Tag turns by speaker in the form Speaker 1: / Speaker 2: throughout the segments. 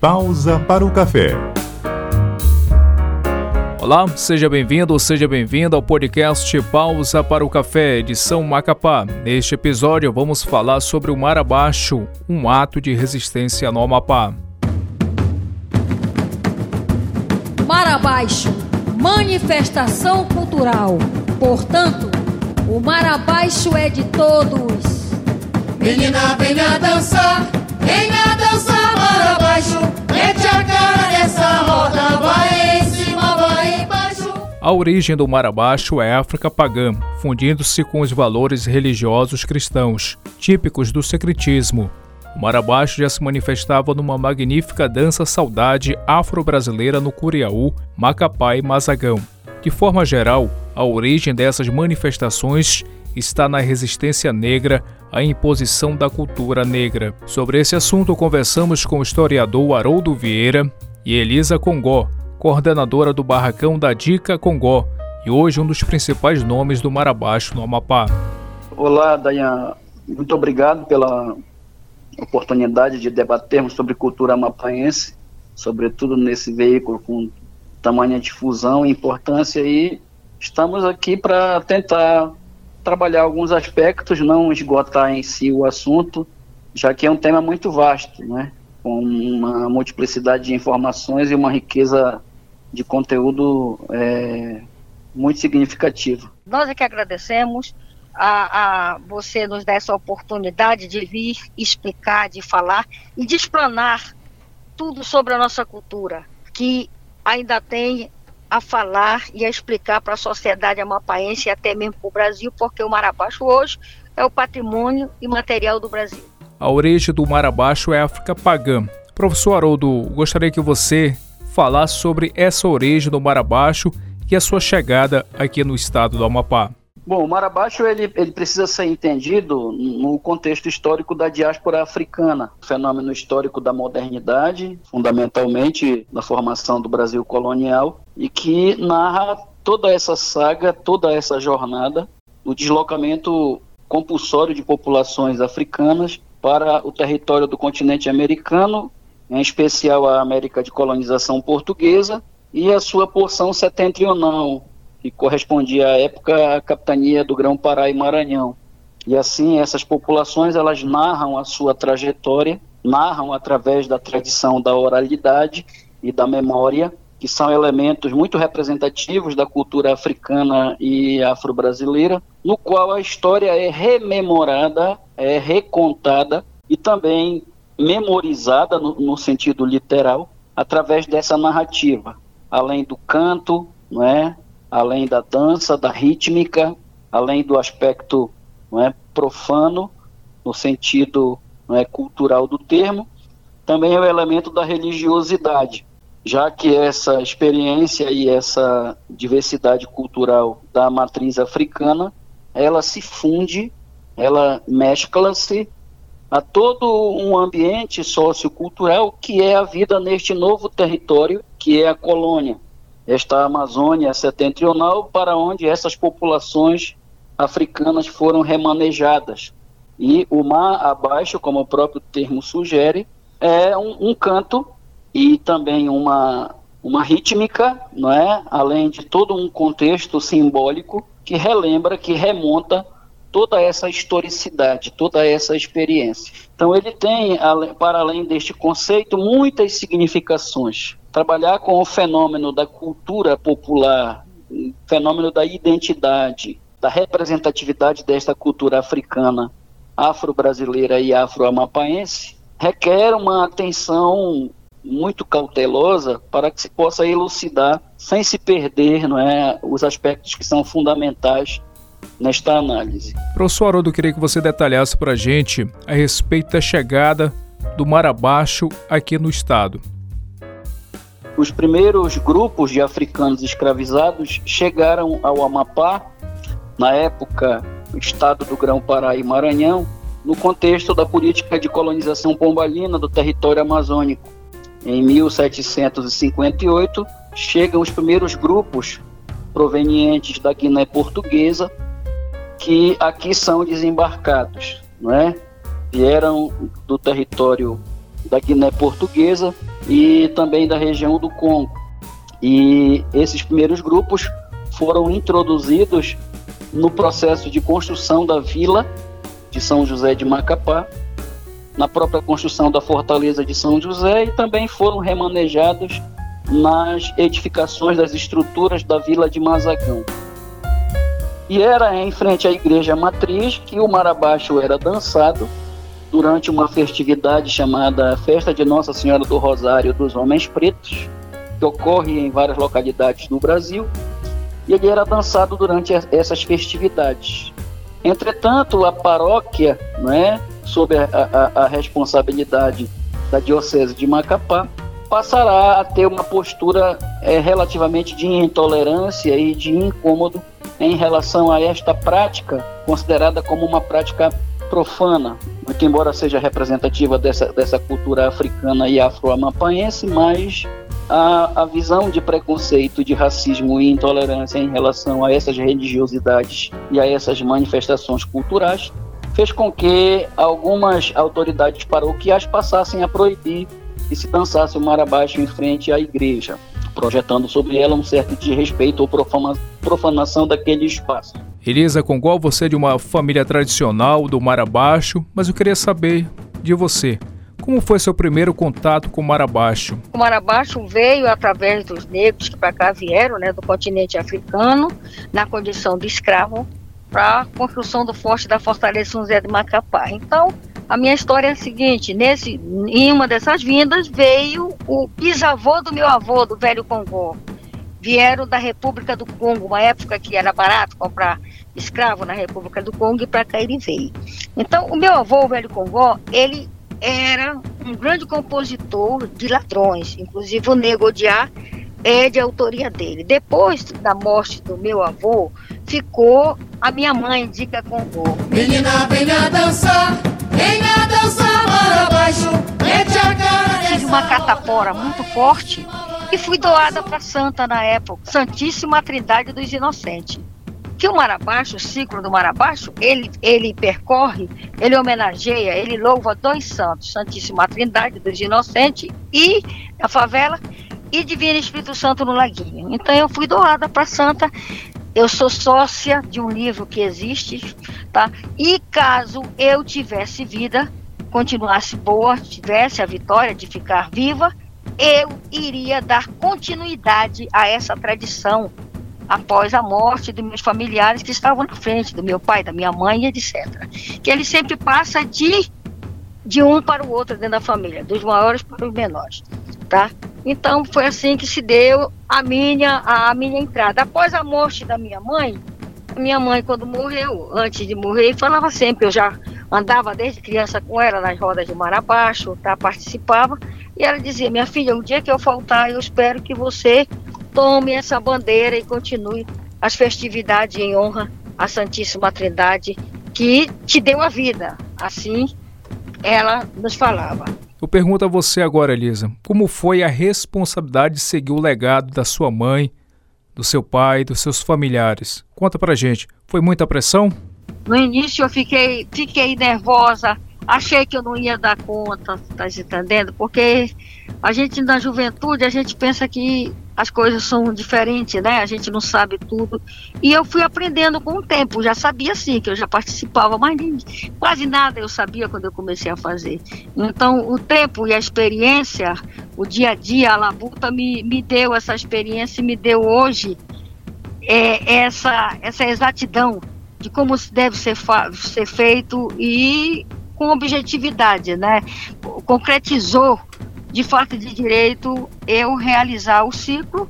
Speaker 1: Pausa para o café.
Speaker 2: Olá, seja bem-vindo, seja bem-vinda ao podcast Pausa para o Café, edição Macapá. Neste episódio vamos falar sobre o Mar Abaixo, um ato de resistência no Amapá.
Speaker 3: Mar Abaixo, manifestação cultural. Portanto, o Mar Abaixo é de todos.
Speaker 4: Menina, venha dançar, venha dançar Mete a cara nessa roda, vai em cima, vai embaixo.
Speaker 2: A origem do Mar Abaixo é África pagã, fundindo-se com os valores religiosos cristãos, típicos do secretismo. O Mar Abaixo já se manifestava numa magnífica dança saudade afro-brasileira no Curiaú, Macapá e Mazagão. De forma geral, a origem dessas manifestações está na resistência negra à imposição da cultura negra. Sobre esse assunto, conversamos com o historiador Haroldo Vieira e Elisa Congó, coordenadora do Barracão da Dica Congó e hoje um dos principais nomes do Mar Abaixo no Amapá.
Speaker 5: Olá, Dayan. Muito obrigado pela oportunidade de debatermos sobre cultura amapaense, sobretudo nesse veículo com tamanha difusão e importância e estamos aqui para tentar trabalhar alguns aspectos, não esgotar em si o assunto, já que é um tema muito vasto, né? com uma multiplicidade de informações e uma riqueza de conteúdo é, muito significativa.
Speaker 6: Nós é que agradecemos a, a, você nos dar essa oportunidade de vir explicar, de falar e de explanar tudo sobre a nossa cultura, que ainda tem a falar e a explicar para a sociedade amapaense e até mesmo para o Brasil, porque o Mar hoje é o patrimônio imaterial do Brasil.
Speaker 2: A origem do Mar é a África pagã. Professor Haroldo, gostaria que você falasse sobre essa origem do Mar e a sua chegada aqui no estado do Amapá.
Speaker 5: Bom, o Mar Abaixo ele, ele precisa ser entendido no contexto histórico da diáspora africana, fenômeno histórico da modernidade, fundamentalmente na formação do Brasil colonial, e que narra toda essa saga, toda essa jornada, o deslocamento compulsório de populações africanas para o território do continente americano, em especial a América de colonização portuguesa, e a sua porção setentrional, que correspondia à época à capitania do Grão-Pará e Maranhão. E assim essas populações elas narram a sua trajetória, narram através da tradição da oralidade e da memória, que são elementos muito representativos da cultura africana e afro-brasileira, no qual a história é rememorada, é recontada e também memorizada no, no sentido literal através dessa narrativa, além do canto, não é, além da dança, da rítmica, além do aspecto não é, profano, no sentido não é, cultural do termo, também é o elemento da religiosidade, já que essa experiência e essa diversidade cultural da matriz africana, ela se funde, ela mescla-se a todo um ambiente sociocultural que é a vida neste novo território que é a colônia esta Amazônia setentrional, para onde essas populações africanas foram remanejadas. E o mar abaixo, como o próprio termo sugere, é um, um canto e também uma, uma rítmica, não é? além de todo um contexto simbólico que relembra, que remonta toda essa historicidade, toda essa experiência. Então ele tem, para além deste conceito, muitas significações trabalhar com o fenômeno da cultura popular, fenômeno da identidade, da representatividade desta cultura africana, afro-brasileira e afro-amapaense, requer uma atenção muito cautelosa para que se possa elucidar, sem se perder não é, os aspectos que são fundamentais nesta análise.
Speaker 2: Professor Haroldo, queria que você detalhasse para a gente a respeito da chegada do Mar Abaixo aqui no estado.
Speaker 5: Os primeiros grupos de africanos escravizados chegaram ao Amapá, na época, o estado do Grão-Pará e Maranhão, no contexto da política de colonização pombalina do território amazônico. Em 1758, chegam os primeiros grupos provenientes da Guiné Portuguesa, que aqui são desembarcados, não é? Vieram do território da Guiné Portuguesa e também da região do Congo. E esses primeiros grupos foram introduzidos no processo de construção da vila de São José de Macapá, na própria construção da fortaleza de São José e também foram remanejados nas edificações das estruturas da vila de Mazagão. E era em frente à igreja matriz que o marabaixo era dançado durante uma festividade chamada Festa de Nossa Senhora do Rosário dos Homens Pretos, que ocorre em várias localidades do Brasil, e ele era dançado durante essas festividades. Entretanto, a paróquia, né, sob a, a, a responsabilidade da Diocese de Macapá, passará a ter uma postura é, relativamente de intolerância e de incômodo em relação a esta prática, considerada como uma prática profana, que embora seja representativa dessa, dessa cultura africana e afro-amapaense, mas a, a visão de preconceito, de racismo e intolerância em relação a essas religiosidades e a essas manifestações culturais fez com que algumas autoridades paroquiais passassem a proibir que se dançasse o mar abaixo em frente à igreja, projetando sobre ela um certo desrespeito ou profanação daquele espaço.
Speaker 2: Elisa Congol, você é de uma família tradicional do Mar Abaixo, mas eu queria saber de você. Como foi seu primeiro contato com o Mar Abaixo?
Speaker 6: O Mar Abaixo veio através dos negros que para cá vieram, né, do continente africano, na condição de escravo, para a construção do forte da Fortaleza São José de Macapá. Então, a minha história é a seguinte: nesse, em uma dessas vindas veio o bisavô do meu avô, do velho Congo. Vieram da República do Congo, uma época que era barato comprar escravo na República do Congo e para cá ele veio. Então, o meu avô, o velho Congo, ele era um grande compositor de ladrões, inclusive o Nego Odiar é de autoria dele. Depois da morte do meu avô, ficou a minha mãe, Dica Congo.
Speaker 4: Menina, venha dançar, venha dançar para baixo, mete a cara
Speaker 6: Tive uma catapora muito forte e fui doada para Santa na época, Santíssima Trindade dos Inocentes. Que o Marabaixo, o ciclo do Marabaixo, ele, ele percorre, ele homenageia, ele louva dois santos, Santíssima Trindade dos Inocentes e a favela e Divino Espírito Santo no Laguinho. Então eu fui doada para Santa. Eu sou sócia de um livro que existe, tá? E caso eu tivesse vida, continuasse boa, tivesse a vitória de ficar viva, eu iria dar continuidade a essa tradição após a morte dos meus familiares que estavam na frente, do meu pai, da minha mãe, etc. Que ele sempre passa de, de um para o outro dentro da família, dos maiores para os menores, tá? Então foi assim que se deu a minha, a, minha entrada. Após a morte da minha mãe, minha mãe quando morreu, antes de morrer, falava sempre, eu já andava desde criança com ela nas rodas de mar abaixo, tá, participava, e ela dizia, minha filha, o dia que eu faltar, eu espero que você tome essa bandeira e continue as festividades em honra à Santíssima Trindade, que te deu a vida. Assim, ela nos falava.
Speaker 2: Eu pergunto a você agora, Elisa, como foi a responsabilidade de seguir o legado da sua mãe, do seu pai, dos seus familiares? Conta pra gente. Foi muita pressão?
Speaker 6: No início eu fiquei, fiquei nervosa, achei que eu não ia dar conta, tá entendendo? Porque a gente na juventude, a gente pensa que as coisas são diferentes, né? A gente não sabe tudo. E eu fui aprendendo com o tempo. Já sabia sim que eu já participava, mas quase nada eu sabia quando eu comecei a fazer. Então, o tempo e a experiência, o dia a dia, a labuta me, me deu essa experiência e me deu hoje é, essa, essa exatidão de como deve ser, ser feito e com objetividade, né? Concretizou de fato de direito eu realizar o ciclo,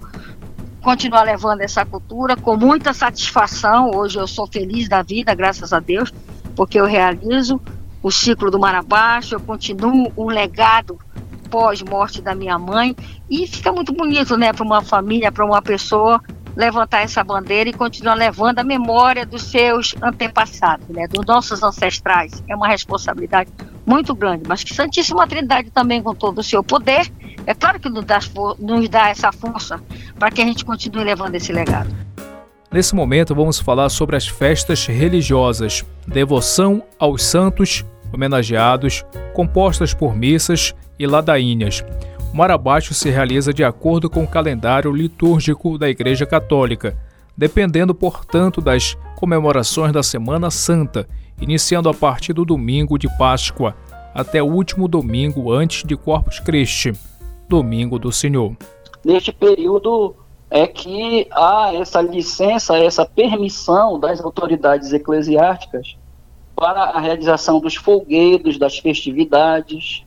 Speaker 6: continuar levando essa cultura com muita satisfação. Hoje eu sou feliz da vida, graças a Deus, porque eu realizo o ciclo do Mar Abaixo, eu continuo um legado pós-morte da minha mãe e fica muito bonito, né, para uma família, para uma pessoa levantar essa bandeira e continuar levando a memória dos seus antepassados, né, dos nossos ancestrais. É uma responsabilidade muito grande, mas que Santíssima Trindade também, com todo o seu poder, é claro que nos dá, nos dá essa força para que a gente continue levando esse legado.
Speaker 2: Nesse momento, vamos falar sobre as festas religiosas, devoção aos santos homenageados, compostas por missas e ladainhas. Marabaixo se realiza de acordo com o calendário litúrgico da Igreja Católica, dependendo, portanto, das comemorações da Semana Santa, iniciando a partir do domingo de Páscoa até o último domingo antes de Corpus Christi, domingo do Senhor.
Speaker 5: Neste período é que há essa licença, essa permissão das autoridades eclesiásticas para a realização dos folguedos, das festividades,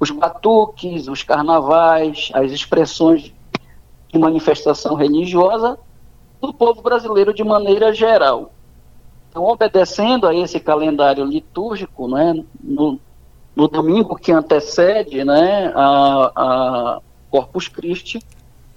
Speaker 5: os batuques, os carnavais, as expressões de manifestação religiosa do povo brasileiro de maneira geral. Então, obedecendo a esse calendário litúrgico, né, no, no domingo que antecede né, a, a Corpus Christi,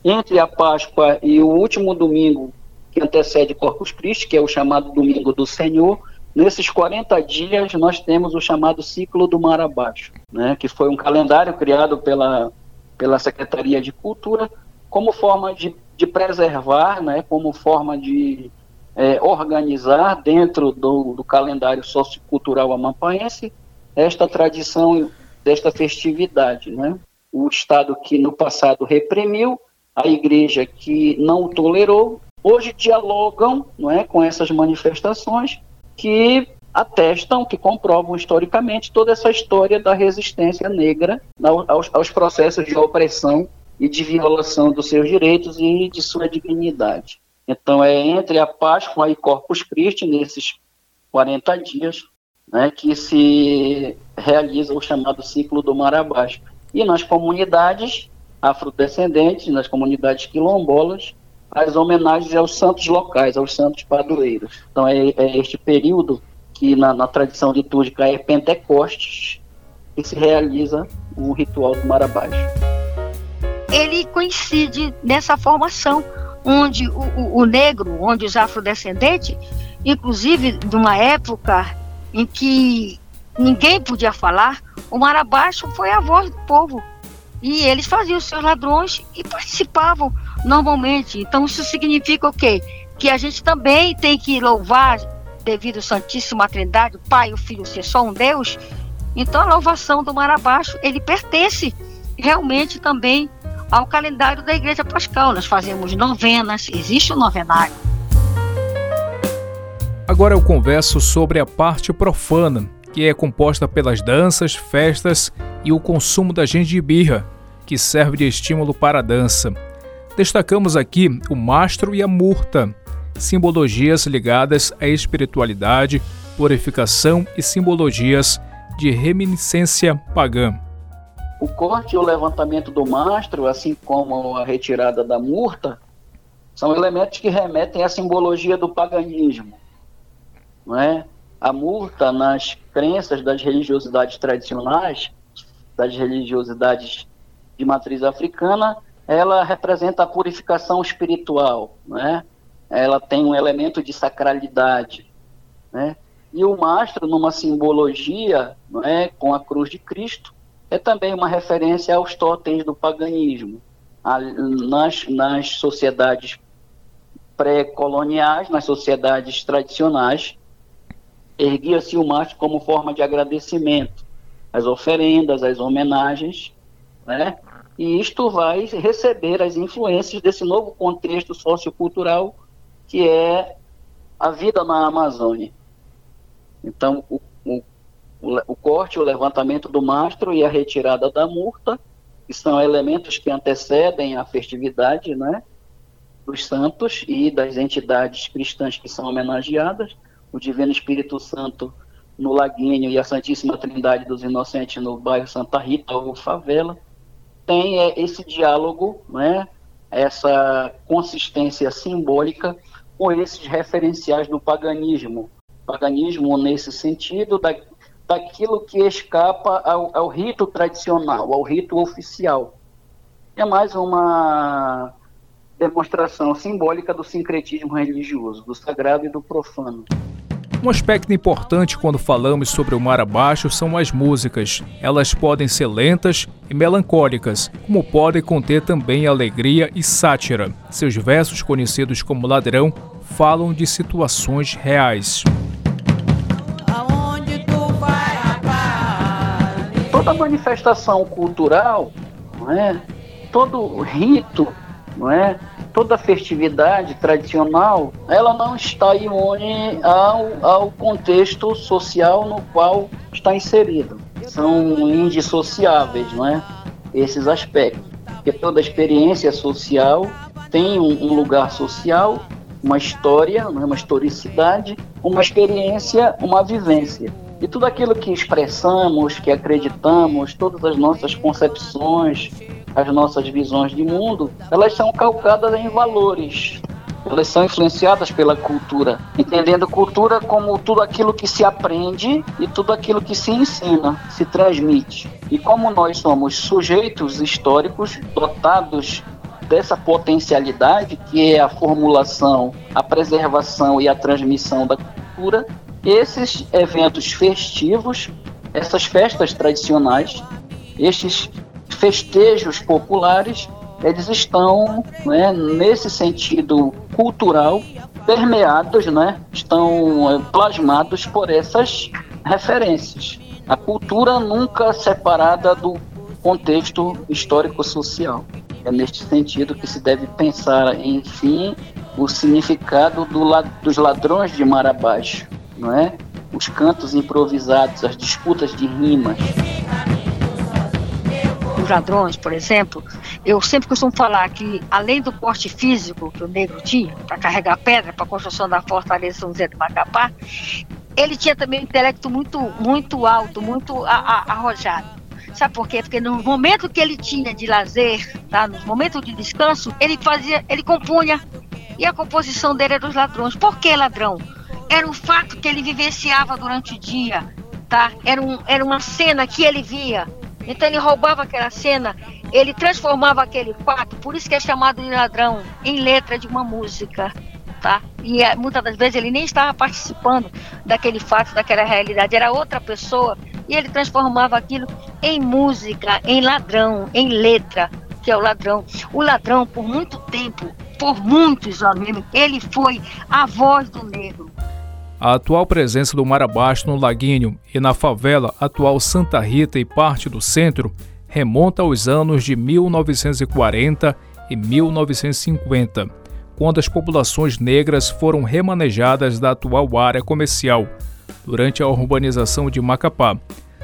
Speaker 5: entre a Páscoa e o último domingo que antecede Corpus Christi, que é o chamado Domingo do Senhor, nesses 40 dias nós temos o chamado Ciclo do Mar Abaixo, né, que foi um calendário criado pela, pela Secretaria de Cultura como forma de, de preservar, né, como forma de é, organizar dentro do, do calendário sociocultural amapaense esta tradição desta festividade. Né? O Estado que no passado reprimiu, a igreja que não o tolerou, hoje dialogam não é, com essas manifestações que atestam, que comprovam historicamente toda essa história da resistência negra aos, aos processos de opressão e de violação dos seus direitos e de sua dignidade. Então, é entre a Páscoa e Corpus Christi, nesses 40 dias, né, que se realiza o chamado ciclo do Mar Abaixo. E nas comunidades afrodescendentes, nas comunidades quilombolas, as homenagens aos santos locais, aos santos padroeiros. Então é, é este período que na, na, tradição litúrgica é Pentecostes que se realiza o ritual do Mar Abaixo.
Speaker 6: Ele coincide nessa formação onde o, o, o negro, onde os afrodescendentes, inclusive de uma época em que ninguém podia falar, o Mar Abaixo foi a voz do povo. E eles faziam os seus ladrões e participavam normalmente. Então isso significa o quê? Que a gente também tem que louvar devido à Santíssima Trindade, o Pai, o Filho, ser só um Deus. Então a louvação do Mar Abaixo, ele pertence realmente também ao calendário da Igreja Pascal. Nós fazemos novenas, existe o um novenário.
Speaker 2: Agora eu converso sobre a parte profana, que é composta pelas danças, festas e o consumo da gengibirra, que serve de estímulo para a dança. Destacamos aqui o mastro e a murta, simbologias ligadas à espiritualidade, purificação e simbologias de reminiscência pagã.
Speaker 5: O corte e o levantamento do mastro, assim como a retirada da murta, são elementos que remetem à simbologia do paganismo. Não é? A murta, nas crenças das religiosidades tradicionais, das religiosidades de matriz africana, ela representa a purificação espiritual, né? Ela tem um elemento de sacralidade, né? E o mastro, numa simbologia, é, com a cruz de Cristo, é também uma referência aos totens do paganismo. nas, nas sociedades pré-coloniais, nas sociedades tradicionais, erguia-se o mastro como forma de agradecimento as oferendas, as homenagens, né? E isto vai receber as influências desse novo contexto sociocultural que é a vida na Amazônia. Então, o, o, o corte, o levantamento do mastro e a retirada da murta, que são elementos que antecedem a festividade, né? dos santos e das entidades cristãs que são homenageadas, o Divino Espírito Santo no Laguinho e a Santíssima Trindade dos Inocentes no bairro Santa Rita ou Favela, tem é, esse diálogo, né, essa consistência simbólica com esses referenciais do paganismo. Paganismo nesse sentido da, daquilo que escapa ao, ao rito tradicional, ao rito oficial. É mais uma demonstração simbólica do sincretismo religioso, do sagrado e do profano.
Speaker 2: Um aspecto importante quando falamos sobre o mar abaixo são as músicas. Elas podem ser lentas e melancólicas, como podem conter também alegria e sátira. Seus versos, conhecidos como Ladrão, falam de situações reais.
Speaker 5: Toda manifestação cultural não é? Todo rito, não é? Toda festividade tradicional, ela não está imune ao, ao contexto social no qual está inserido. São indissociáveis, não é? Esses aspectos. Porque toda experiência social tem um, um lugar social, uma história, é? uma historicidade, uma experiência, uma vivência. E tudo aquilo que expressamos, que acreditamos, todas as nossas concepções, as nossas visões de mundo, elas são calcadas em valores. Elas são influenciadas pela cultura, entendendo cultura como tudo aquilo que se aprende e tudo aquilo que se ensina, se transmite. E como nós somos sujeitos históricos dotados dessa potencialidade que é a formulação, a preservação e a transmissão da cultura, esses eventos festivos, essas festas tradicionais, estes festejos populares, eles estão, né, nesse sentido cultural, permeados, né, estão é, plasmados por essas referências. A cultura nunca separada do contexto histórico-social. É neste sentido que se deve pensar, enfim, o significado do, dos ladrões de mar abaixo, não é? Os cantos improvisados, as disputas de rimas.
Speaker 6: Ladrões, por exemplo, eu sempre costumo falar que, além do porte físico que o negro tinha, para carregar pedra, para a construção da fortaleza São José do Macapá, ele tinha também um intelecto muito, muito alto, muito arrojado. Sabe por quê? Porque no momento que ele tinha de lazer, tá? nos momentos de descanso, ele fazia, ele compunha. E a composição dele era dos ladrões. Por que ladrão? era um fato que ele vivenciava durante o dia, tá? Era, um, era uma cena que ele via. Então ele roubava aquela cena, ele transformava aquele fato, por isso que é chamado de ladrão, em letra de uma música, tá? E é, muitas das vezes ele nem estava participando daquele fato, daquela realidade, era outra pessoa, e ele transformava aquilo em música, em ladrão, em letra, que é o ladrão. O ladrão, por muito tempo, por muitos anos, ele foi a voz do negro.
Speaker 2: A atual presença do mar abaixo no Laguinho e na favela atual Santa Rita e parte do centro remonta aos anos de 1940 e 1950, quando as populações negras foram remanejadas da atual área comercial durante a urbanização de Macapá,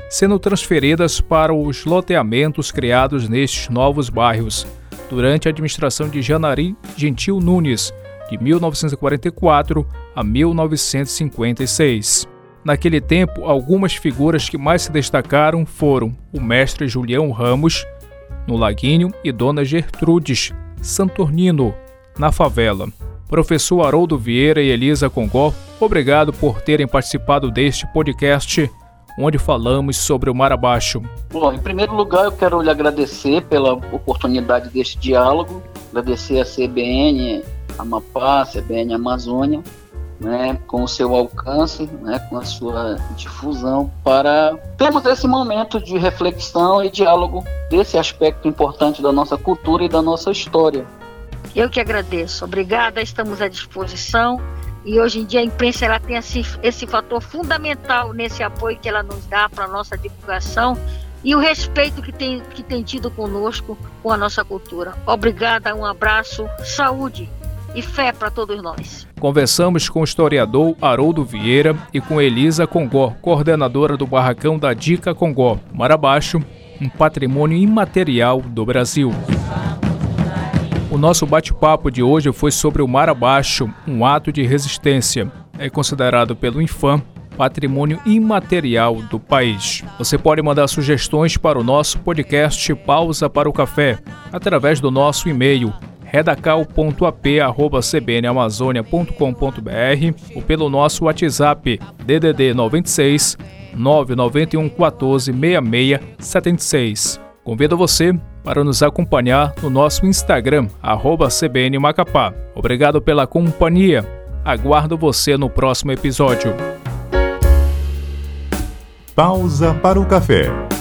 Speaker 2: sendo transferidas para os loteamentos criados nestes novos bairros. Durante a administração de Janari Gentil Nunes, de 1944 a 1956. Naquele tempo, algumas figuras que mais se destacaram foram o mestre Julião Ramos, no Laguinho, e Dona Gertrudes Santornino, na favela. Professor Haroldo Vieira e Elisa Congó, obrigado por terem participado deste podcast, onde falamos sobre o Mar Abaixo.
Speaker 5: Bom, em primeiro lugar, eu quero lhe agradecer pela oportunidade deste diálogo, agradecer a CBN Amapá, CBN Amazônia, né, com o seu alcance, né, com a sua difusão, para termos esse momento de reflexão e diálogo desse aspecto importante da nossa cultura e da nossa história.
Speaker 6: Eu que agradeço. Obrigada, estamos à disposição. E hoje em dia a imprensa ela tem esse, esse fator fundamental nesse apoio que ela nos dá para a nossa divulgação e o respeito que tem, que tem tido conosco, com a nossa cultura. Obrigada, um abraço, saúde e fé para todos nós.
Speaker 2: Conversamos com o historiador Haroldo Vieira e com Elisa Congó, coordenadora do Barracão da Dica Congó, Mar Abaixo, um patrimônio imaterial do Brasil. O nosso bate-papo de hoje foi sobre o Mar Abaixo, um ato de resistência. É considerado pelo Infam patrimônio imaterial do país. Você pode mandar sugestões para o nosso podcast Pausa para o Café através do nosso e-mail redacal.ap@cbnamazônia.com.br ou pelo nosso WhatsApp DDD 96 991 14 66 76. Convido você para nos acompanhar no nosso Instagram, arroba CBN Macapá. Obrigado pela companhia. Aguardo você no próximo episódio.
Speaker 1: Pausa para o café.